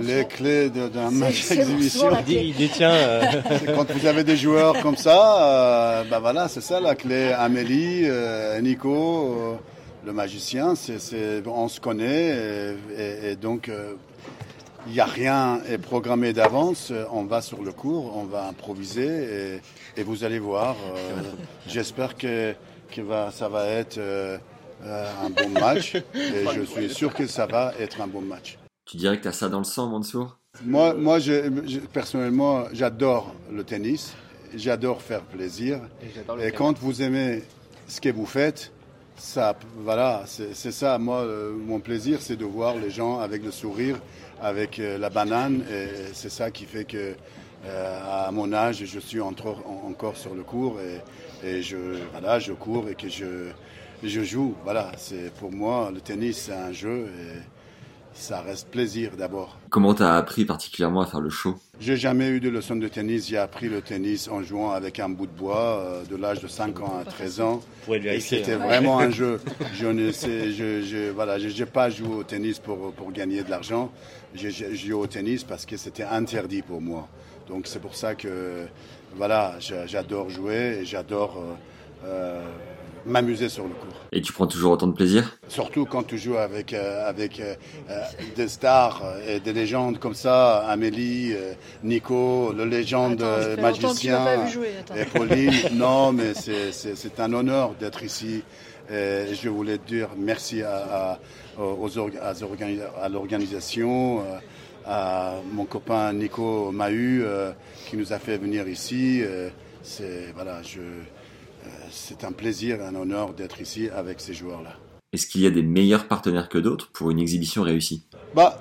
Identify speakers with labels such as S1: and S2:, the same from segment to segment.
S1: Les clés de- d'un match
S2: c'est mon
S1: exhibition.
S2: soir, la
S3: Il, détient. euh,
S1: Quand vous avez des joueurs comme ça, euh, bah voilà, c'est ça la clé. Amélie, euh, Nico, euh, le magicien, c'est, on se connaît et, et- et donc euh, il n'y a rien est programmé d'avance. On va sur le cours, on va improviser et, et vous allez voir. euh, j'espère que, que va, ça va être un bon match et je suis sûr que ça va être un bon match.
S4: Tu dirais que tu as ça dans le sang, Mansour?
S1: Moi, moi je- je- personnellement, j'adore le tennis. J'adore faire plaisir. Et quand vous aimez ce que vous faites, ça, voilà, c'est ça. Moi, euh, mon plaisir, c'est de voir les gens avec le sourire, avec euh, la banane. Et c'est ça qui fait que, euh, à mon âge, je suis encore, encore sur le cours et, et je, voilà, je cours et que je, je joue. Voilà, c'est pour moi le tennis, c'est un jeu et ça reste plaisir d'abord.
S4: Comment t'as appris particulièrement à faire le show?
S1: J'ai jamais eu de leçon de tennis. J'ai appris le tennis en jouant avec un bout de bois euh, de l'âge de 5 ans à 13 ans. C'était
S3: hein.
S1: vraiment un jeu. Je ne sais, je, je, voilà, je n'ai pas joué au tennis pour, pour gagner de l'argent. J'ai j'ai joué au tennis parce que c'était interdit pour moi. Donc c'est pour ça que voilà, j'a- j'adore jouer et j'adore euh, euh, m'amuser sur le cours.
S4: Et tu prends toujours autant de plaisir?
S1: Surtout quand tu joues avec, euh, avec euh, euh, des stars euh, et des légendes comme ça, Amélie, euh, Nico, le légende
S2: Attends, ça fait longtemps que tu m'as
S1: magicien,
S2: pas vu jouer, attends.
S1: et Pauline. non, mais c'est- c'est c'est un honneur d'être ici. Et je voulais dire merci à, à, aux orga- à organi- à l'organisation, euh, à mon copain Nico Mahu euh, qui nous a fait venir ici. Euh, C'est voilà, je, c'est un plaisir, un honneur d'être ici avec ces joueurs-là.
S4: Est-ce qu'il y a des meilleurs partenaires que d'autres pour une exhibition réussie?
S1: Bah,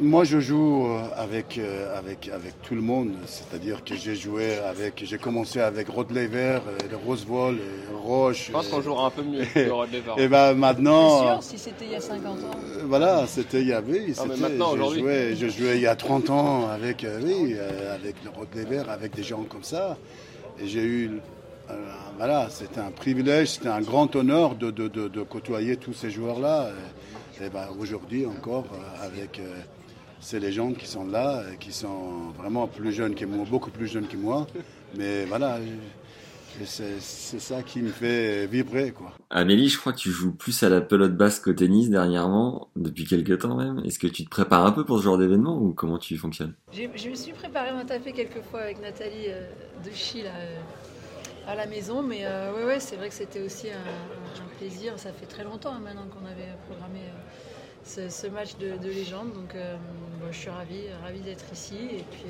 S1: moi je joue euh, avec, euh, avec, avec tout le monde, c'est-à-dire que j'ai joué avec, j'ai commencé avec Rod Lever, et le Rosewall, et Roche.
S5: Je pense qu'on jouera un peu mieux que le Red Lever.
S1: Et ben
S2: Bien
S1: maintenant,
S2: sûr, si c'était il y a 50 ans.
S1: euh, voilà, c'était il y avait,
S5: mais
S1: c'était-
S5: maintenant,
S1: je
S5: aujourd'hui.
S1: jouais, je jouais il y a 30 ans avec, oui, avec le Rod Lever, avec des gens comme ça, et j'ai eu, voilà, c'était un privilège, c'était un grand honneur de, de, de, de côtoyer tous ces joueurs-là. Et, et ben, aujourd'hui encore euh, avec euh, ces légendes qui sont là, et qui sont vraiment plus jeunes que moi, beaucoup plus jeunes que moi, mais voilà. C'est c'est ça qui me fait vibrer, quoi.
S4: Amélie, je crois que tu joues plus à la pelote basse qu'au tennis dernièrement, depuis quelques temps même. Est-ce que tu te prépares un peu pour ce genre d'événement ou comment tu fonctionnes?
S2: J'ai- Je me suis préparée à taper quelques fois avec Nathalie euh, de Chi là, euh, à la maison, mais euh, ouais, ouais, c'est vrai que c'était aussi un, plaisir. Ça fait très longtemps hein, maintenant qu'on avait programmé euh, ce, match de, de légende, donc euh, je suis ravie, ravie d'être ici. Et puis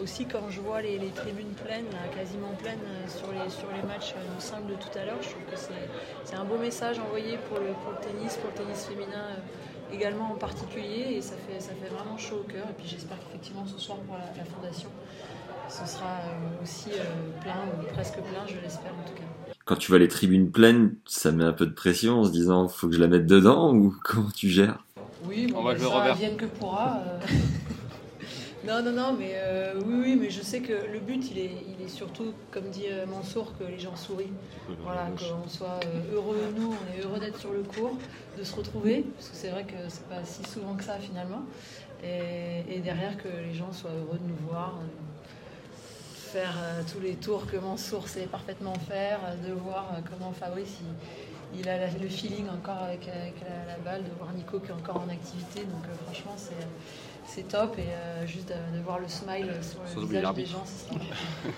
S2: aussi quand je vois les, tribunes pleines, quasiment pleines sur les, sur les matchs simples de tout à l'heure, je trouve que c'est un beau message envoyé pour le, pour le tennis, pour le tennis féminin. également en particulier et ça fait, ça fait vraiment chaud au cœur et puis j'espère qu'effectivement ce soir pour la, la fondation ce sera euh, aussi euh, plein ou presque plein je l'espère en tout cas.
S4: Quand tu vois les tribunes pleines, ça met un peu de pression en se disant faut que je la mette dedans ou comment tu gères?
S2: Oui, bon,
S5: On va jouer
S2: ça
S5: Robert.
S2: vienne que pourra. euh. non, non, non, mais euh, oui, oui, mais je sais que le but, il est, il est surtout, comme dit Mansour, que les gens sourient. Voilà, qu'on soit heureux, nous, on est heureux d'être sur le cours, de se retrouver, parce que c'est vrai que c'est pas si souvent que ça finalement. Et, et derrière, que les gens soient heureux de nous voir, euh, faire euh, tous les tours que Mansour sait parfaitement faire, euh, de voir euh, comment Fabrice il, il a la- le feeling encore avec, avec la, la balle, de voir Nico qui est encore en activité. Donc euh, franchement, c'est. C'est top et euh, juste de, de voir le smile sur le visage des gens. sera-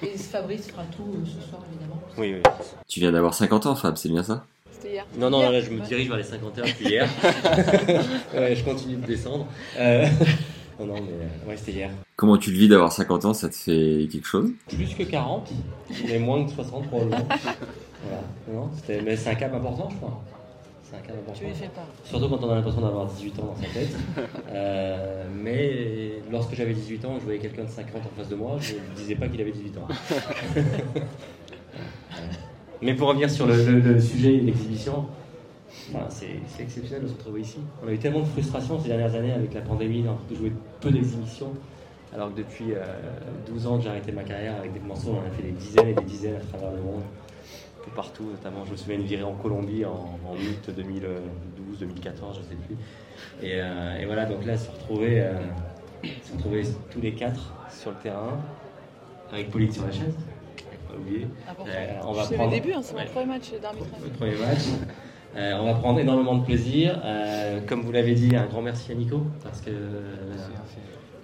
S2: Et Fabrice fera tout euh, ce soir évidemment.
S3: Oui, oui.
S4: Tu viens d'avoir 50 ans, Fab, c'est bien ça?
S2: C'était hier.
S3: Non, non,
S2: Hier.
S3: là, je me dirige vers les 51 depuis hier. ouais, je continue de descendre. Euh, Non, non, mais euh, ouais, c'était hier.
S4: Comment tu le vis d'avoir 50 ans Ça te fait quelque chose?
S3: Plus que 40, mais moins que 60 probablement. voilà. Non, c'était, mais c'est un cap important, je crois. C'est un cadre important.
S2: Tu les fais pas.
S3: Surtout quand on a l'impression d'avoir 18 ans dans sa tête. Euh, mais lorsque j'avais 18 ans, je voyais quelqu'un de 50 en face de moi, je ne disais pas qu'il avait 18 ans. mais pour revenir sur le, le, sujet de l'exhibition, c'est exceptionnel de se retrouver ici. On a eu tellement de frustration ces dernières années avec la pandémie, de jouer peu d'exhibitions. Alors que depuis 12 ans que j'ai arrêté ma carrière avec des morceaux, on en a fait des dizaines et des dizaines à travers le monde partout, notamment je me souviens une virée en Colombie en, août 2012, 2014, je sais plus. Euh, et, voilà, donc là, se retrouver, euh, se retrouver tous les quatre sur le terrain, avec Pauline sur la chaise, pas oublier.
S2: Euh, on va prendre... le début, hein, c'est mon premier match d'arbitrage.
S3: Premier match. On va prendre énormément de plaisir. comme vous l'avez dit, un grand merci à Nico, parce que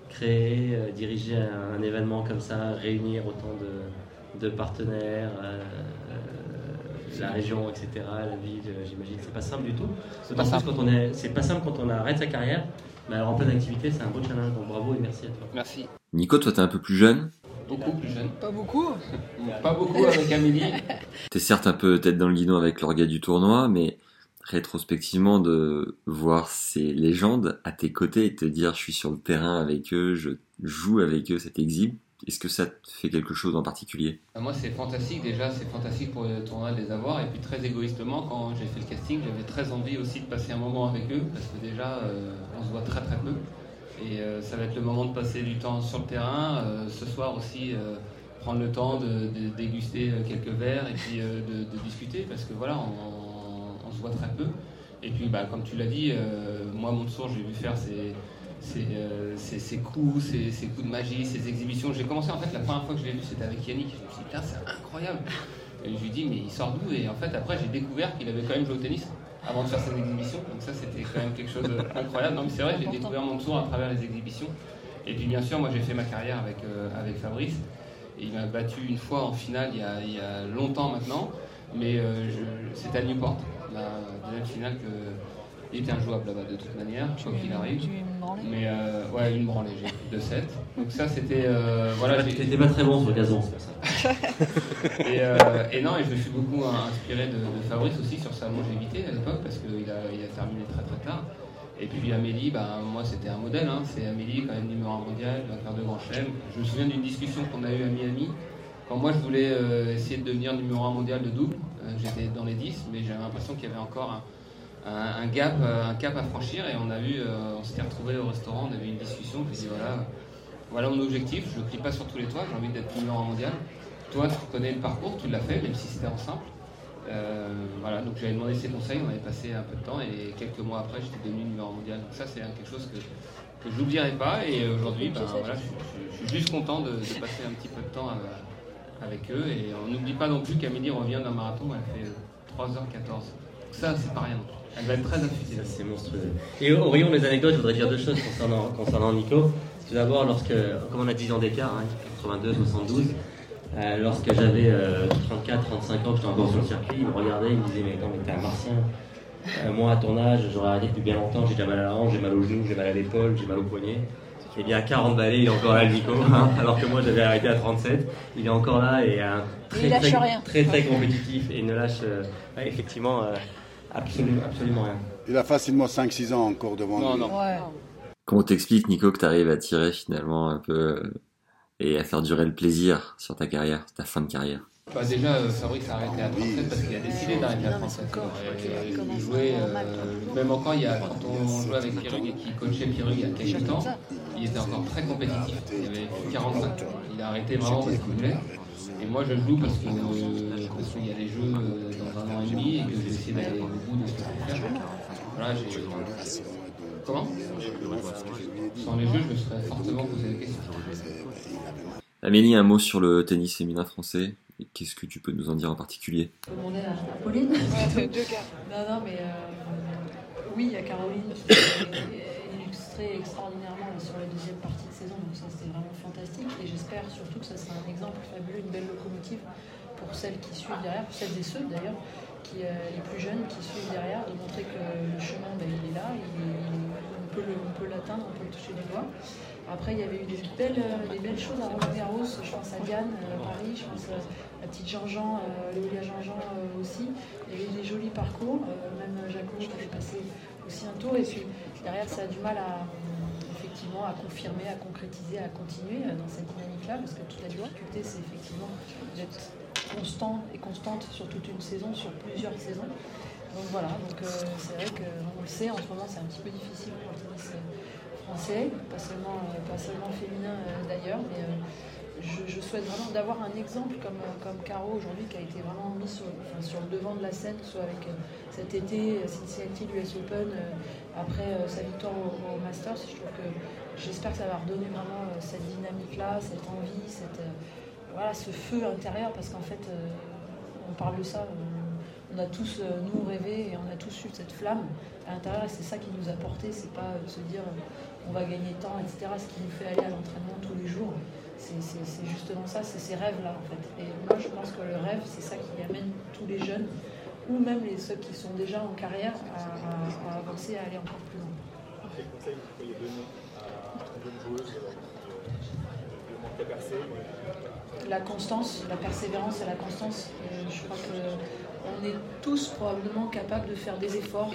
S3: créer, diriger un, événement comme ça, réunir autant de, de partenaires, la région, etc., la ville, euh, j'imagine. C'est pas simple du tout. C'est pas, simple. Quand on est, c'est pas simple quand on arrête sa carrière. Mais alors en pleine activité, c'est un beau challenge. Donc bravo et merci à toi.
S5: Merci.
S4: Nico, toi, t'es un peu plus jeune
S5: Beaucoup plus jeune.
S2: Pas beaucoup
S5: Pas beaucoup avec Amélie.
S4: T'es certes un peu tête dans le guidon avec l'orga du tournoi, mais rétrospectivement de voir ces légendes à tes côtés et te dire je suis sur le terrain avec eux, je joue avec eux, cet exhibe, est-ce que ça te fait quelque chose en particulier?
S5: Bah, Moi, c'est fantastique déjà, c'est fantastique pour le tournoi de les avoir. Et puis, très égoïstement, quand j'ai fait le casting, j'avais très envie aussi de passer un moment avec eux, parce que déjà, euh, on se voit très très peu. Et euh, ça va être le moment de passer du temps sur le terrain. Euh, ce soir aussi, prendre le temps de, déguster quelques verres et puis de, discuter, parce que voilà, on, se voit très peu. Et puis, bah, comme tu l'as dit, moi, mon j'ai vu faire ces euh, ces, coups, ces, coups de magie, ces exhibitions. J'ai commencé en fait la première fois que je l'ai vu, c'était avec Yannick. Je me suis dit, putain, c'est incroyable. Et je lui dis, mais il sort d'où? Et en fait, après, j'ai découvert qu'il avait quand même joué au tennis avant de faire ses exhibitions. Donc ça, c'était quand même quelque chose d'incroyable. Non, mais c'est vrai, j'ai découvert mon tour à travers les exhibitions. Et puis, bien sûr, moi, j'ai fait ma carrière avec, euh, avec Fabrice. Et il m'a battu une fois en finale il y a, il y a longtemps maintenant. Mais euh, c'était à Newport, la deuxième finale que il était injouable là-bas de toute manière, quoi qu'il arrive. Mais euh, ouais, une branlée, j'ai de 7. Donc ça, c'était. Euh,
S3: voilà, T'étais pas très bon sur le gazon, c'est pour ça.
S5: et, euh, et, non, et je me suis beaucoup inspiré de, Fabrice aussi sur sa longévité à l'époque, parce qu'il a, il a terminé très très tard. Et puis Amélie, bah, moi c'était un modèle, hein. c'est Amélie quand même numéro 1 mondial, va faire de grands chèmes. Je me souviens d'une discussion qu'on a eue à Miami, quand moi je voulais euh, essayer de devenir numéro 1 mondial de double, euh, j'étais dans les 10, mais j'avais l'impression qu'il y avait encore un, un, gap, euh, un cap à franchir et on a vu, euh, on s'était retrouvé au restaurant, on avait une discussion, je dit voilà, voilà mon objectif, je ne plie pas sur tous les toits, j'ai envie d'être numéro un mondial. Toi, tu connais le parcours, tu l'as fait, même si c'était en simple. Euh, voilà, donc j'avais demandé ses conseils, on avait passé un peu de temps et quelques mois après, j'étais devenu numéro un mondial. Donc ça, c'est quelque chose que, que je n'oublierai pas et aujourd'hui, ben, voilà, je, suis juste content de, passer un petit peu de temps avec eux et on n'oublie pas non plus qu'Amélie revient d'un marathon, elle fait 3h14. Ça, c'est pas rien. Elle va être très affûtée.
S3: C'est monstrueux. Et au rayon des anecdotes, je voudrais dire deux choses concernant, concernant Nico. Tout d'abord, lorsque, comme on a 10 ans d'écart, 82, hein, 72, euh, lorsque j'avais 34, 35 ans, j'étais encore sur le circuit, il me regardait, il me disait Mais non, mais t'es un martien. Euh, moi, à ton âge, j'aurais arrêté depuis bien longtemps, j'ai déjà mal à la hanche, j'ai mal au genou, j'ai mal à l'épaule, j'ai mal au poignet. Et bien à 40 balais, il est encore là, Nico, hein, alors que moi j'avais arrêté à 37. Il est encore là et un
S2: très, très,
S3: très, compétitif et il ne lâche euh, effectivement Absolument, absolument rien.
S1: Il a facilement 5-6 ans encore devant
S5: non, lui. Non. Ouais.
S4: Comment t'expliques, Nico, que tu arrives à tirer finalement un peu euh, et à faire durer le plaisir sur ta carrière, ta fin de carrière?
S5: Bah déjà, euh, Fabrice a arrêté à 37 parce qu'il a décidé d'arrêter à 37. Il jouait, euh, même encore, il y a, quand on jouait avec Pierre et qui coachait Pierre il y a quelques temps, il était encore très compétitif. Il avait 45. Il a arrêté vraiment parce qu'il voulait. Et moi, je joue parce qu'il y a les jeux euh, dans un an et demi d'aller au bout de ce que je peux faire. Voilà, j'ai. Comment Sans les jeux, je me serais fortement posé des questions.
S4: Amélie, un mot sur le tennis féminin français. Qu'est-ce que tu peux nous en dire en particulier?
S2: Demander à Pauline? Deux cas. Non, non, mais euh, oui, il y a Caroline qui est illustrée extraordinairement sur la deuxième partie de saison, donc ça c'était vraiment fantastique. Et j'espère surtout que ça sera un exemple fabuleux, une belle locomotive pour celles qui suivent derrière, pour celles et ceux d'ailleurs, qui, euh, les plus jeunes qui suivent derrière, de montrer que le chemin ben, il est là, on, peut l'atteindre, on peut le toucher du doigt. Après, il y avait eu des belles, des belles choses à Roland Garros. Je pense à Diane à Paris, je pense à la petite Jean-Jean, Léolia Jean-Jean aussi. Il y avait eu des jolis parcours, même Jaco qui avait passé aussi un tour. Et puis derrière, ça a du mal à, effectivement à confirmer, à concrétiser, à continuer dans cette dynamique-là, parce que toute la difficulté, c'est effectivement d'être constant et constante sur toute une saison, sur plusieurs saisons. Donc voilà, donc euh, c'est vrai qu'on le sait, en ce moment c'est un petit peu difficile pour le tennis euh, français, pas seulement, euh, pas seulement féminin d'ailleurs, mais je, souhaite vraiment d'avoir un exemple comme, comme Caro aujourd'hui qui a été vraiment mis sur, sur, le devant de la scène, soit avec cet été Cincinnati, l'US Open, après sa victoire au, Masters. Je trouve que j'espère que ça va redonner vraiment cette dynamique-là, cette envie, cette, voilà, ce feu intérieur, parce qu'en fait, on parle de ça on a tous, euh, nous, rêvé et on a tous eu cette flamme à l'intérieur et c'est ça qui nous a porté. C'est pas de se dire euh, on va gagner tant, etc. Ce qui nous fait aller à l'entraînement tous les jours, c'est justement ça, c'est ces rêves-là en fait. Et moi, je pense que le rêve, c'est ça qui amène tous les jeunes ou même ceux qui sont déjà en carrière à, avancer, à aller encore plus loin. La constance, la persévérance et la constance. je crois que on est tous probablement capables de faire des efforts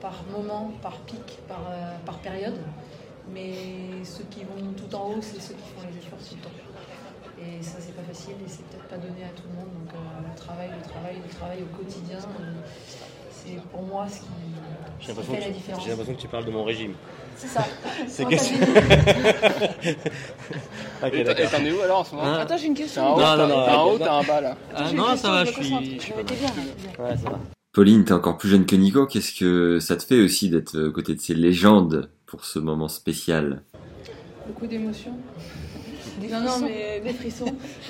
S2: par moment, par pic, par, euh, par période. Mais ceux qui vont tout en haut, c'est ceux qui font les efforts tout le temps. Et ça, c'est pas facile et c'est peut-être pas donné à tout le monde. Donc euh, le travail, le travail, le travail au quotidien, euh, c'est pour moi ce qui, fait la différence.
S3: J'ai l'impression que tu parles de mon régime.
S2: C'est ça.
S3: c'est question.
S6: okay, et t'en es où alors en ce moment
S2: hein Attends, j'ai une question.
S6: Non, non, non. T'as un haut, t'as un bas là.
S3: Ah, non, ça va, je suis.
S2: Je m'étais bien.
S3: Ouais, ça va.
S4: Pauline, t'es encore plus jeune que Nico. Qu'est-ce que ça te fait aussi d'être aux côtés de ces légendes pour ce moment spécial?
S7: Beaucoup d'émotions. Non, non, mais des frissons.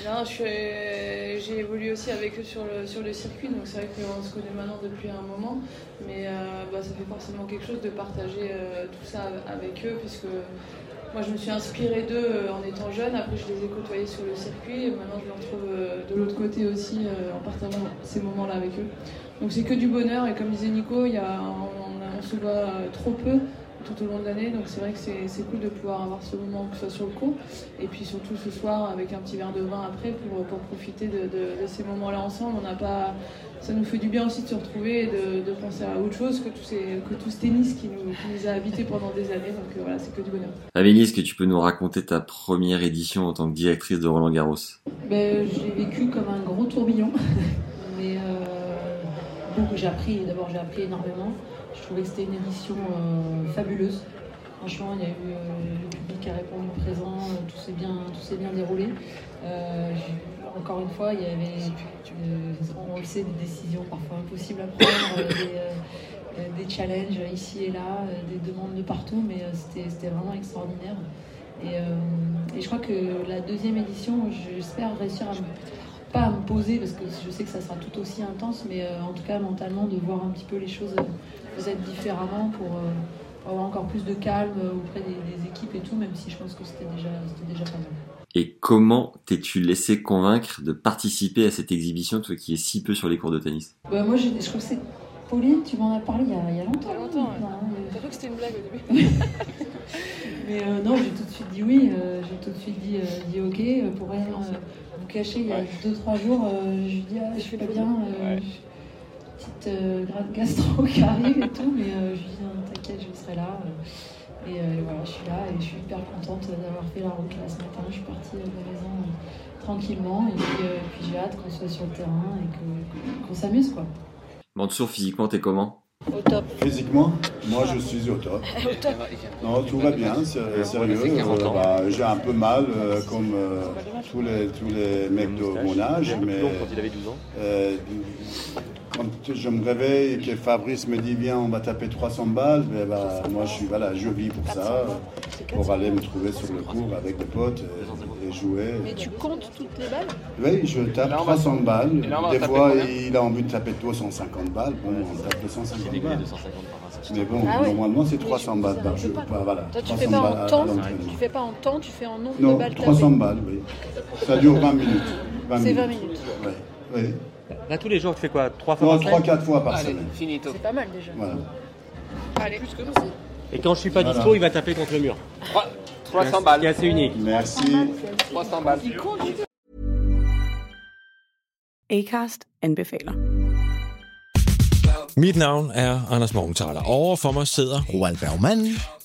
S7: non, j'ai évolué aussi avec eux sur le, sur le circuit, donc c'est vrai qu'on se connaît maintenant depuis un moment, mais euh, bah, ça fait forcément quelque chose de partager euh, tout ça avec eux, puisque moi je me suis inspirée d'eux euh, en étant jeune, après je les ai côtoyés sur le circuit, et maintenant je les retrouve de l'autre côté aussi en partageant ces moments-là avec eux. Donc c'est que du bonheur, et comme disait Nico, y a, on se voit trop peu tout au long de l'année. Donc c'est vrai que c'est cool de pouvoir avoir ce moment, que ce soit sur le coup. Et puis surtout ce soir avec un petit verre de vin après pour, pour profiter de, ces moments-là ensemble. On n'a pas, ça nous fait du bien aussi de se retrouver et de, penser à autre chose que, tous ces, que tout ce tennis qui nous, nous a habités pendant des années. Donc euh, voilà, c'est que du bonheur.
S4: Amélie, est-ce que tu peux nous raconter ta première édition en tant que directrice de Roland Garros?
S2: Ben, J'ai vécu comme un gros tourbillon. Mais euh, j'ai appris, d'abord j'ai appris énormément. Je trouvais que c'était une édition euh, fabuleuse. Franchement, il y a eu euh, le public a répondu présent, euh, tout s'est bien, bien déroulé. encore une fois, il y avait, on le sait, des décisions parfois impossibles à prendre, des, challenges ici et là, des demandes de partout, mais c'était vraiment extraordinaire. Et, et, je crois que la deuxième édition, j'espère réussir à pas à me poser parce que je sais que ça sera tout aussi intense, mais en tout cas mentalement de voir un petit peu les choses peut-être différemment pour, euh, avoir encore plus de calme auprès des, équipes et tout, même si je pense que c'était déjà, déjà pas mal.
S4: Et comment t'es-tu laissé convaincre de participer à cette exhibition, toi qui es si peu sur les cours de tennis?
S2: Bah, Moi, je, je trouve que c'est. Pauline, tu m'en as parlé il y a, il y a longtemps.
S7: Il y a longtemps. T'as cru que c'était une blague au début
S2: Mais euh, non, j'ai tout suite dit oui, euh, j'ai tout de suite dit, dit ok. Pour rien vous cacher, il y a 2-3 jours, je lui dis ah, je fais pas bien petite euh, gastro qui arrive et tout, mais euh, je lui dis t'inquiète, je serai là. Euh, et voilà, je suis là et je suis hyper contente d'avoir fait la route là ce matin. Je suis partie à la maison tranquillement et puis, j'ai hâte qu'on soit sur le terrain et qu'on s'amuse quoi.
S4: Mansour, physiquement, t'es comment?
S2: Au top.
S1: Physiquement, moi je suis au top.
S2: au top.
S1: Non, tout va bien, c'est sérieux. Bah, j'ai un peu mal, comme tous, les, tous les mecs de mon âge, mais
S3: quand il avait 12 ans
S1: quand je me réveille et que Fabrice me dit viens on va taper 300 balles, ben bah, moi je suis voilà, je vis pour ça, pour aller me trouver sur le cours avec des potes et, jouer.
S2: Mais tu comptes toutes les balles
S1: Oui, je tape 300 balles. Des fois il a envie de taper 250 balles, bon on tape 250 balles. Mais bon, ah normalement c'est 300 balles par jeu.
S2: voilà, Toi tu fais pas en temps, tu fais pas en temps, tu fais en nombre
S1: de
S2: balles
S1: 300 balles, oui. Ça dure 20 minutes.
S2: C'est 20 minutes.
S1: Oui. oui.
S3: Là, tous les jours, tu fais quoi? Trois fois par
S1: semaine? 3-4 fois par
S2: semaine. C'est pas mal déjà.
S1: Voilà.
S7: Allez, plus que nous.
S3: Et quand je suis pas
S1: Voilà.
S3: dispo, il va taper contre le mur.
S6: 300 balles.
S3: C'est assez unique.
S1: Merci.
S6: 300 balles.
S8: Acast anbefaler.
S9: Mit navn er Anders Morgenthaler. Over for mig sidder
S10: Roald Bergmann.